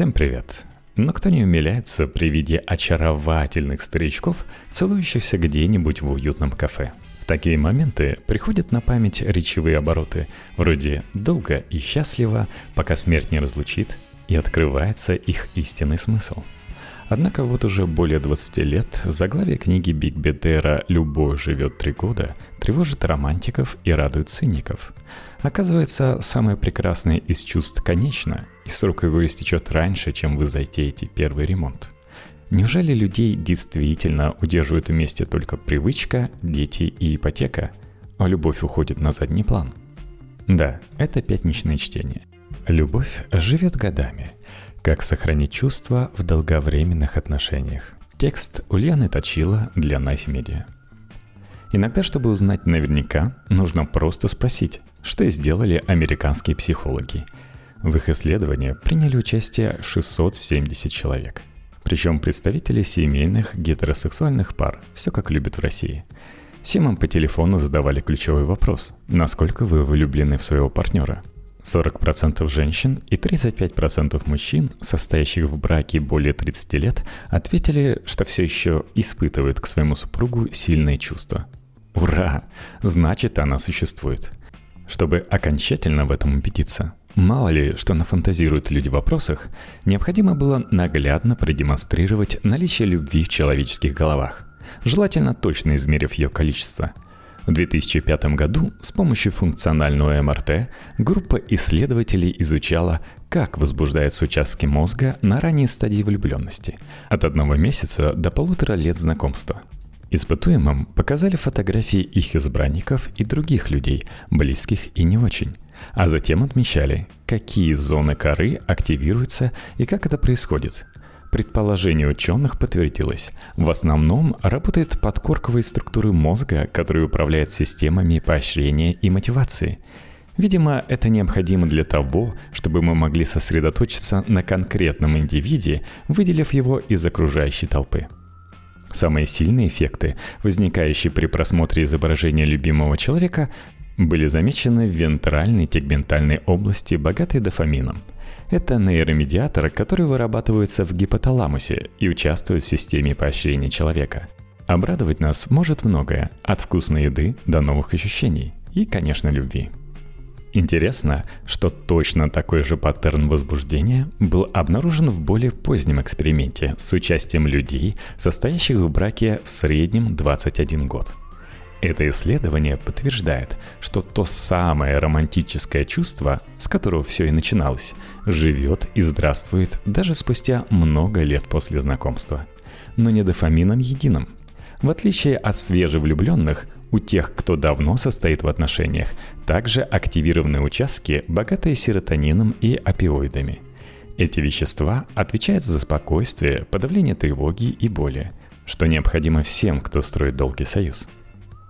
Всем привет! Но кто не умиляется при виде очаровательных старичков, целующихся где-нибудь в уютном кафе? В такие моменты приходят на память речевые обороты, вроде «долго и счастливо, пока смерть не разлучит», и открывается их истинный смысл – Однако вот уже более 20 лет заглавие книги Биг Бедера «Любовь живет три года» тревожит романтиков и радует циников. Оказывается, самое прекрасное из чувств конечно, и срок его истечет раньше, чем вы затеете первый ремонт. Неужели людей действительно удерживают вместе только привычка, дети и ипотека, а любовь уходит на задний план? Да, это пятничное чтение. Любовь живет годами – как сохранить чувства в долговременных отношениях. Текст Ульяны Точила для Knife Media. Иногда, чтобы узнать наверняка, нужно просто спросить, что сделали американские психологи. В их исследовании приняли участие 670 человек. Причем представители семейных гетеросексуальных пар, все как любят в России. Всем им по телефону задавали ключевой вопрос – насколько вы влюблены в своего партнера – 40% женщин и 35% мужчин, состоящих в браке более 30 лет, ответили, что все еще испытывают к своему супругу сильные чувства. Ура! Значит, она существует. Чтобы окончательно в этом убедиться, мало ли, что нафантазируют люди в вопросах, необходимо было наглядно продемонстрировать наличие любви в человеческих головах, желательно точно измерив ее количество – в 2005 году с помощью функционального МРТ группа исследователей изучала, как возбуждаются участки мозга на ранней стадии влюбленности, от одного месяца до полутора лет знакомства. Испытуемым показали фотографии их избранников и других людей, близких и не очень, а затем отмечали, какие зоны коры активируются и как это происходит – Предположение ученых подтвердилось. В основном работает подкорковые структуры мозга, которые управляют системами поощрения и мотивации. Видимо, это необходимо для того, чтобы мы могли сосредоточиться на конкретном индивиде, выделив его из окружающей толпы. Самые сильные эффекты, возникающие при просмотре изображения любимого человека, были замечены в вентральной тегментальной области, богатой дофамином – это нейромедиаторы, которые вырабатываются в гипоталамусе и участвуют в системе поощрения человека. Обрадовать нас может многое, от вкусной еды до новых ощущений и, конечно, любви. Интересно, что точно такой же паттерн возбуждения был обнаружен в более позднем эксперименте с участием людей, состоящих в браке в среднем 21 год – это исследование подтверждает, что то самое романтическое чувство, с которого все и начиналось, живет и здравствует даже спустя много лет после знакомства. Но не дофамином единым. В отличие от свежевлюбленных, у тех, кто давно состоит в отношениях, также активированы участки, богатые серотонином и опиоидами. Эти вещества отвечают за спокойствие, подавление тревоги и боли, что необходимо всем, кто строит долгий союз –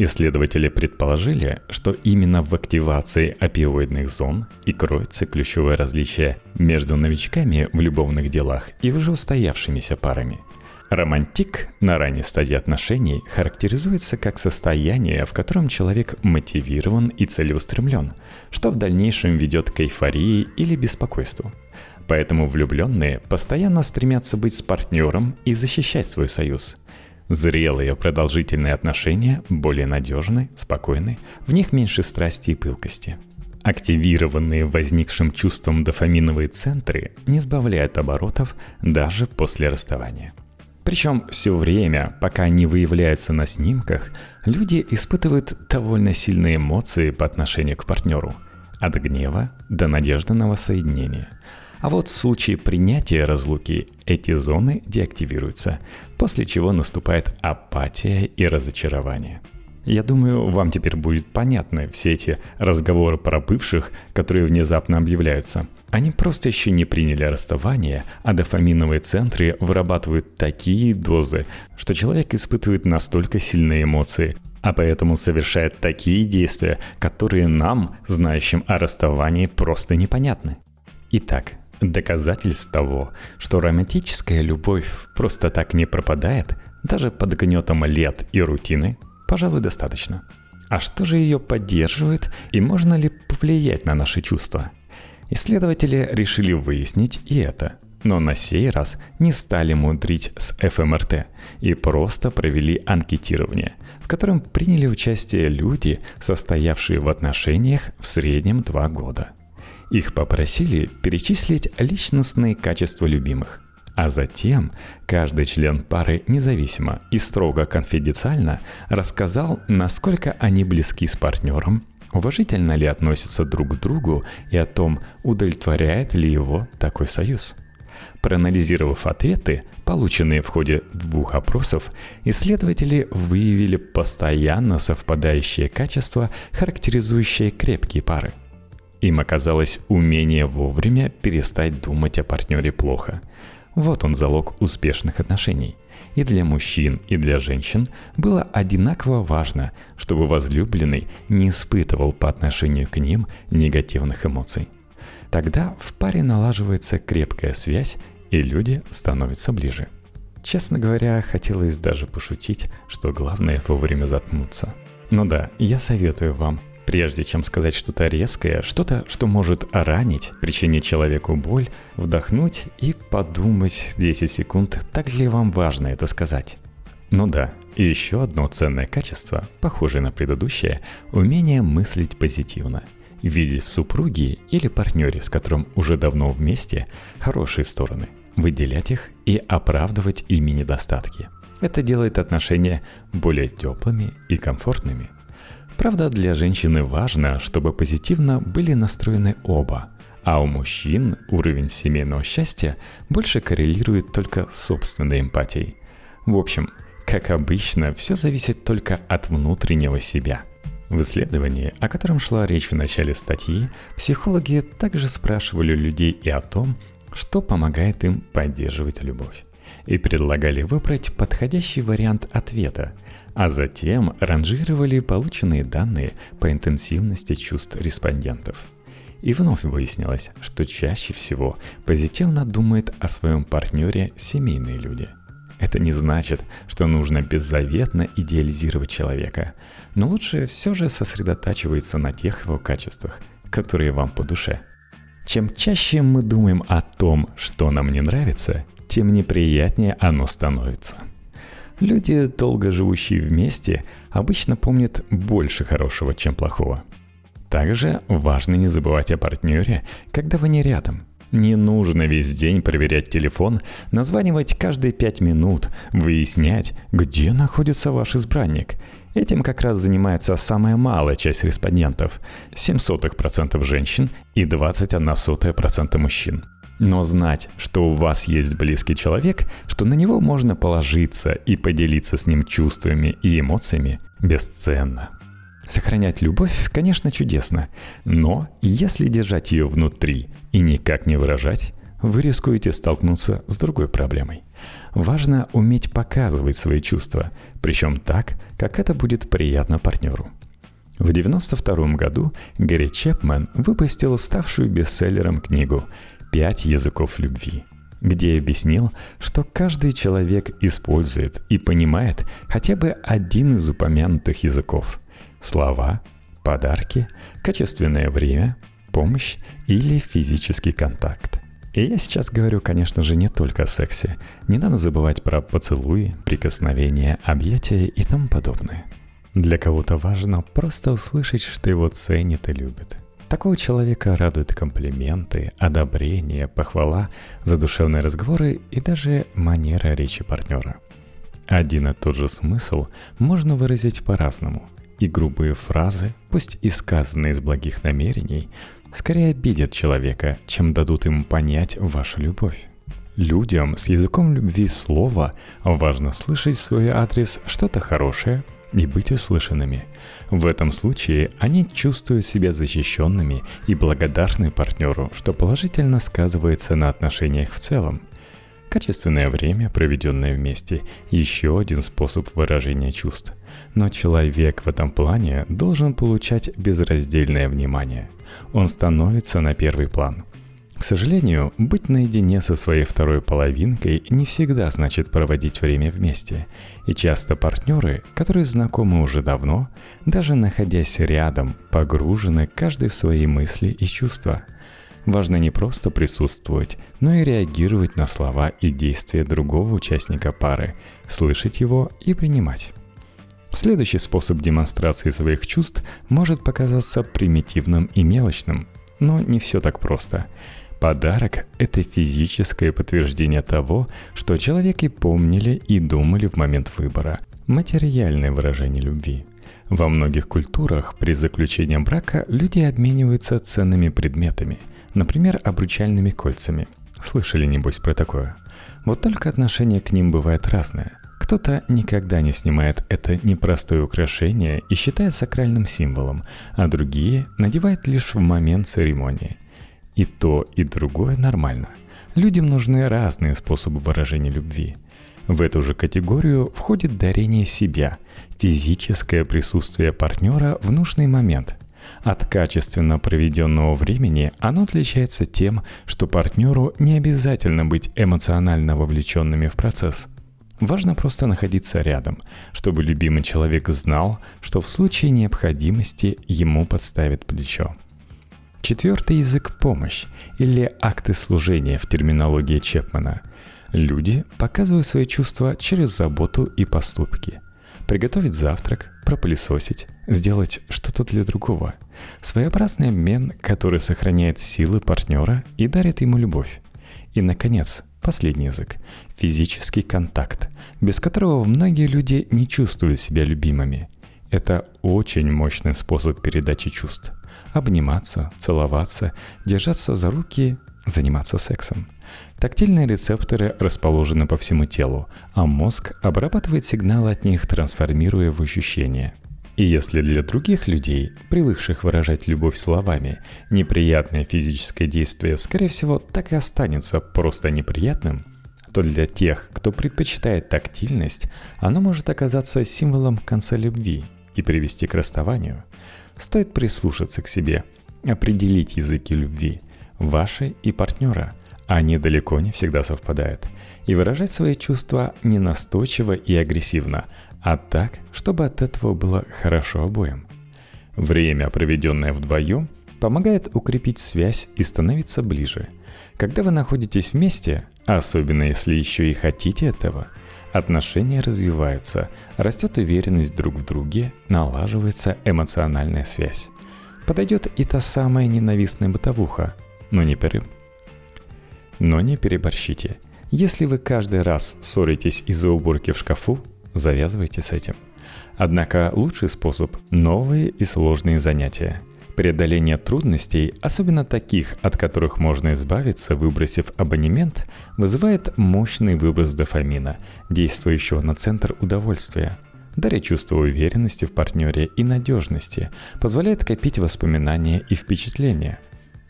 Исследователи предположили, что именно в активации опиоидных зон и кроется ключевое различие между новичками в любовных делах и уже устоявшимися парами. Романтик на ранней стадии отношений характеризуется как состояние, в котором человек мотивирован и целеустремлен, что в дальнейшем ведет к эйфории или беспокойству. Поэтому влюбленные постоянно стремятся быть с партнером и защищать свой союз – Зрелые продолжительные отношения более надежны, спокойны, в них меньше страсти и пылкости. Активированные возникшим чувством дофаминовые центры не сбавляют оборотов даже после расставания. Причем все время, пока они выявляются на снимках, люди испытывают довольно сильные эмоции по отношению к партнеру. От гнева до надежды на воссоединение. А вот в случае принятия разлуки эти зоны деактивируются, после чего наступает апатия и разочарование. Я думаю, вам теперь будет понятны все эти разговоры про бывших, которые внезапно объявляются. Они просто еще не приняли расставание, а дофаминовые центры вырабатывают такие дозы, что человек испытывает настолько сильные эмоции, а поэтому совершает такие действия, которые нам, знающим о расставании, просто непонятны. Итак, Доказательств того, что романтическая любовь просто так не пропадает, даже под гнетом лет и рутины, пожалуй, достаточно. А что же ее поддерживает и можно ли повлиять на наши чувства? Исследователи решили выяснить и это. Но на сей раз не стали мудрить с ФМРТ и просто провели анкетирование, в котором приняли участие люди, состоявшие в отношениях в среднем два года. Их попросили перечислить личностные качества любимых. А затем каждый член пары независимо и строго конфиденциально рассказал, насколько они близки с партнером, уважительно ли относятся друг к другу и о том, удовлетворяет ли его такой союз. Проанализировав ответы, полученные в ходе двух опросов, исследователи выявили постоянно совпадающие качества, характеризующие крепкие пары. Им оказалось умение вовремя перестать думать о партнере плохо – вот он залог успешных отношений. И для мужчин, и для женщин было одинаково важно, чтобы возлюбленный не испытывал по отношению к ним негативных эмоций. Тогда в паре налаживается крепкая связь, и люди становятся ближе. Честно говоря, хотелось даже пошутить, что главное вовремя заткнуться. Ну да, я советую вам Прежде чем сказать что-то резкое, что-то, что может ранить, причинить человеку боль, вдохнуть и подумать 10 секунд, так ли вам важно это сказать. Ну да, и еще одно ценное качество, похожее на предыдущее, умение мыслить позитивно. Видеть в супруге или партнере, с которым уже давно вместе, хорошие стороны, выделять их и оправдывать ими недостатки. Это делает отношения более теплыми и комфортными – Правда, для женщины важно, чтобы позитивно были настроены оба, а у мужчин уровень семейного счастья больше коррелирует только с собственной эмпатией. В общем, как обычно, все зависит только от внутреннего себя. В исследовании, о котором шла речь в начале статьи, психологи также спрашивали людей и о том, что помогает им поддерживать любовь. И предлагали выбрать подходящий вариант ответа – а затем ранжировали полученные данные по интенсивности чувств респондентов. И вновь выяснилось, что чаще всего позитивно думают о своем партнере семейные люди. Это не значит, что нужно беззаветно идеализировать человека, но лучше все же сосредотачиваться на тех его качествах, которые вам по душе. Чем чаще мы думаем о том, что нам не нравится, тем неприятнее оно становится – Люди, долго живущие вместе, обычно помнят больше хорошего, чем плохого. Также важно не забывать о партнере, когда вы не рядом. Не нужно весь день проверять телефон, названивать каждые пять минут, выяснять, где находится ваш избранник. Этим как раз занимается самая малая часть респондентов – 0,07% женщин и 21% мужчин. Но знать, что у вас есть близкий человек, что на него можно положиться и поделиться с ним чувствами и эмоциями, бесценно. Сохранять любовь, конечно, чудесно, но если держать ее внутри и никак не выражать, вы рискуете столкнуться с другой проблемой. Важно уметь показывать свои чувства, причем так, как это будет приятно партнеру. В 1992 году Гэри Чепмен выпустил ставшую бестселлером книгу «Пять языков любви», где объяснил, что каждый человек использует и понимает хотя бы один из упомянутых языков – слова, подарки, качественное время, помощь или физический контакт. И я сейчас говорю, конечно же, не только о сексе. Не надо забывать про поцелуи, прикосновения, объятия и тому подобное. Для кого-то важно просто услышать, что его ценят и любят – Такого человека радуют комплименты, одобрение, похвала, задушевные разговоры и даже манера речи партнера. Один и тот же смысл можно выразить по-разному, и грубые фразы, пусть и сказанные из благих намерений, скорее обидят человека, чем дадут ему понять вашу любовь. Людям с языком любви слова важно слышать в свой адрес что-то хорошее – и быть услышанными. В этом случае они чувствуют себя защищенными и благодарны партнеру, что положительно сказывается на отношениях в целом. Качественное время, проведенное вместе, еще один способ выражения чувств. Но человек в этом плане должен получать безраздельное внимание. Он становится на первый план – к сожалению, быть наедине со своей второй половинкой не всегда значит проводить время вместе. И часто партнеры, которые знакомы уже давно, даже находясь рядом, погружены каждый в свои мысли и чувства. Важно не просто присутствовать, но и реагировать на слова и действия другого участника пары, слышать его и принимать. Следующий способ демонстрации своих чувств может показаться примитивным и мелочным, но не все так просто. Подарок – это физическое подтверждение того, что человеки помнили и думали в момент выбора, материальное выражение любви. Во многих культурах при заключении брака люди обмениваются ценными предметами, например, обручальными кольцами. Слышали, небось, про такое? Вот только отношение к ним бывает разное. Кто-то никогда не снимает это непростое украшение и считает сакральным символом, а другие надевают лишь в момент церемонии. И то, и другое нормально. Людям нужны разные способы выражения любви. В эту же категорию входит дарение себя, физическое присутствие партнера в нужный момент. От качественно проведенного времени оно отличается тем, что партнеру не обязательно быть эмоционально вовлеченными в процесс – Важно просто находиться рядом, чтобы любимый человек знал, что в случае необходимости ему подставят плечо. Четвертый язык – помощь или акты служения в терминологии Чепмана. Люди показывают свои чувства через заботу и поступки. Приготовить завтрак, пропылесосить, сделать что-то для другого. Своеобразный обмен, который сохраняет силы партнера и дарит ему любовь. И, наконец, Последний язык – физический контакт, без которого многие люди не чувствуют себя любимыми. Это очень мощный способ передачи чувств. Обниматься, целоваться, держаться за руки, заниматься сексом. Тактильные рецепторы расположены по всему телу, а мозг обрабатывает сигналы от них, трансформируя в ощущения – и если для других людей, привыкших выражать любовь словами, неприятное физическое действие, скорее всего, так и останется просто неприятным, то для тех, кто предпочитает тактильность, оно может оказаться символом конца любви и привести к расставанию. Стоит прислушаться к себе, определить языки любви, ваши и партнера. Они далеко не всегда совпадают. И выражать свои чувства не настойчиво и агрессивно, а так, чтобы от этого было хорошо обоим. Время, проведенное вдвоем, помогает укрепить связь и становиться ближе. Когда вы находитесь вместе, особенно если еще и хотите этого, отношения развиваются, растет уверенность друг в друге, налаживается эмоциональная связь. Подойдет и та самая ненавистная бытовуха, но не пере... Но не переборщите. Если вы каждый раз ссоритесь из-за уборки в шкафу, Завязывайте с этим. Однако лучший способ – новые и сложные занятия. Преодоление трудностей, особенно таких, от которых можно избавиться, выбросив абонемент, вызывает мощный выброс дофамина, действующего на центр удовольствия. Даря чувство уверенности в партнере и надежности, позволяет копить воспоминания и впечатления.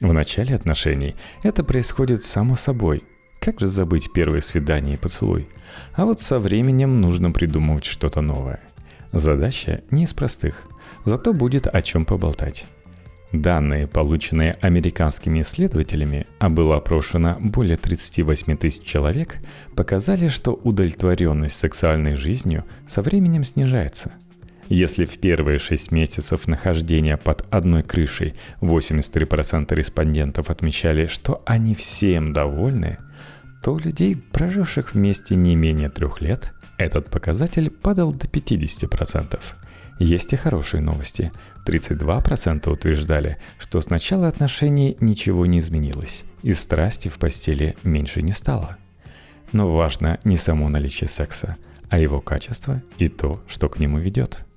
В начале отношений это происходит само собой – как же забыть первое свидание и поцелуй? А вот со временем нужно придумывать что-то новое. Задача не из простых, зато будет о чем поболтать. Данные, полученные американскими исследователями, а было опрошено более 38 тысяч человек, показали, что удовлетворенность сексуальной жизнью со временем снижается. Если в первые 6 месяцев нахождения под одной крышей 83% респондентов отмечали, что они всем довольны, то у людей, проживших вместе не менее трех лет, этот показатель падал до 50%. Есть и хорошие новости. 32% утверждали, что с начала отношений ничего не изменилось, и страсти в постели меньше не стало. Но важно не само наличие секса, а его качество и то, что к нему ведет –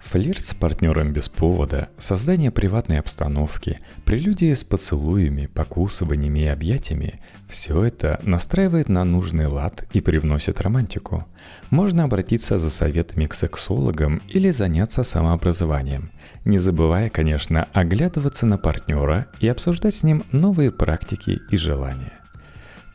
Флирт с партнером без повода, создание приватной обстановки, прелюдии с поцелуями, покусываниями и объятиями – все это настраивает на нужный лад и привносит романтику. Можно обратиться за советами к сексологам или заняться самообразованием, не забывая, конечно, оглядываться на партнера и обсуждать с ним новые практики и желания.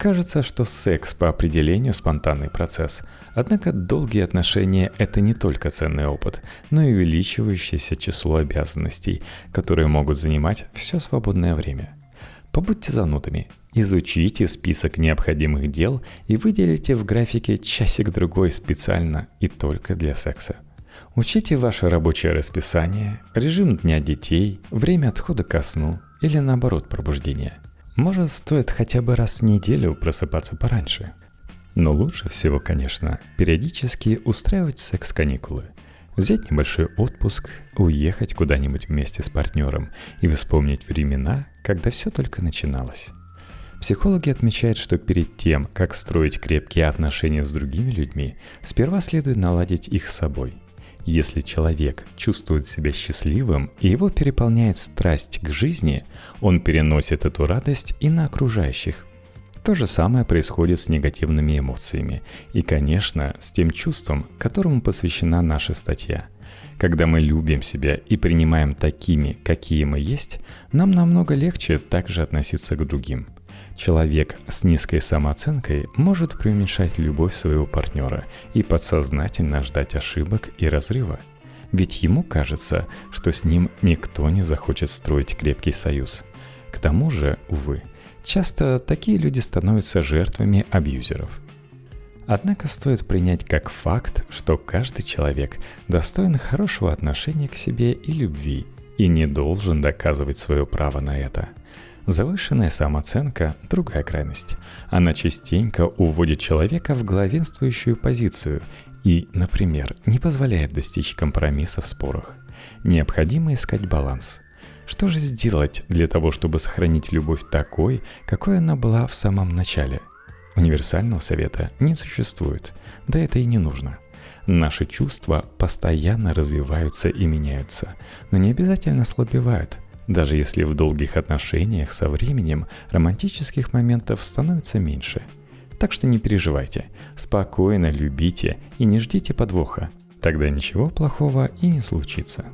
Кажется, что секс по определению спонтанный процесс. Однако долгие отношения – это не только ценный опыт, но и увеличивающееся число обязанностей, которые могут занимать все свободное время. Побудьте занудами, изучите список необходимых дел и выделите в графике часик-другой специально и только для секса. Учите ваше рабочее расписание, режим дня детей, время отхода ко сну или наоборот пробуждения – может, стоит хотя бы раз в неделю просыпаться пораньше. Но лучше всего, конечно, периодически устраивать секс-каникулы. Взять небольшой отпуск, уехать куда-нибудь вместе с партнером и вспомнить времена, когда все только начиналось. Психологи отмечают, что перед тем, как строить крепкие отношения с другими людьми, сперва следует наладить их с собой. Если человек чувствует себя счастливым и его переполняет страсть к жизни, он переносит эту радость и на окружающих. То же самое происходит с негативными эмоциями и, конечно, с тем чувством, которому посвящена наша статья – когда мы любим себя и принимаем такими, какие мы есть, нам намного легче также относиться к другим. Человек с низкой самооценкой может преуменьшать любовь своего партнера и подсознательно ждать ошибок и разрыва. Ведь ему кажется, что с ним никто не захочет строить крепкий союз. К тому же, увы, часто такие люди становятся жертвами абьюзеров. Однако стоит принять как факт, что каждый человек достоин хорошего отношения к себе и любви и не должен доказывать свое право на это – Завышенная самооценка – другая крайность. Она частенько уводит человека в главенствующую позицию и, например, не позволяет достичь компромисса в спорах. Необходимо искать баланс. Что же сделать для того, чтобы сохранить любовь такой, какой она была в самом начале? Универсального совета не существует, да это и не нужно – Наши чувства постоянно развиваются и меняются, но не обязательно слабевают – даже если в долгих отношениях со временем романтических моментов становится меньше. Так что не переживайте, спокойно любите и не ждите подвоха. Тогда ничего плохого и не случится.